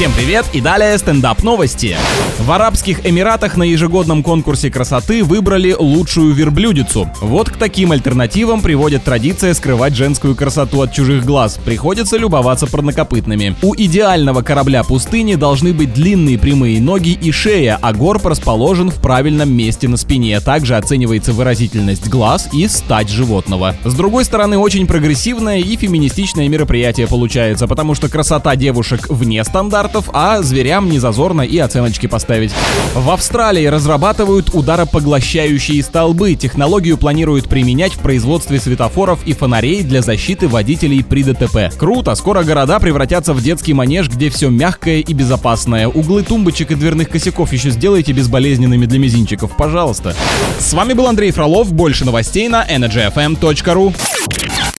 Всем привет и далее стендап новости. В Арабских Эмиратах на ежегодном конкурсе красоты выбрали лучшую верблюдицу. Вот к таким альтернативам приводит традиция скрывать женскую красоту от чужих глаз. Приходится любоваться парнокопытными. У идеального корабля пустыни должны быть длинные прямые ноги и шея, а горб расположен в правильном месте на спине. Также оценивается выразительность глаз и стать животного. С другой стороны, очень прогрессивное и феминистичное мероприятие получается, потому что красота девушек вне стандартов, а зверям не зазорно и оценочки поставить. В Австралии разрабатывают ударопоглощающие столбы. Технологию планируют применять в производстве светофоров и фонарей для защиты водителей при ДТП. Круто, скоро города превратятся в детский манеж, где все мягкое и безопасное. Углы тумбочек и дверных косяков еще сделайте безболезненными для мизинчиков, пожалуйста. С вами был Андрей Фролов. Больше новостей на energyfm.ru.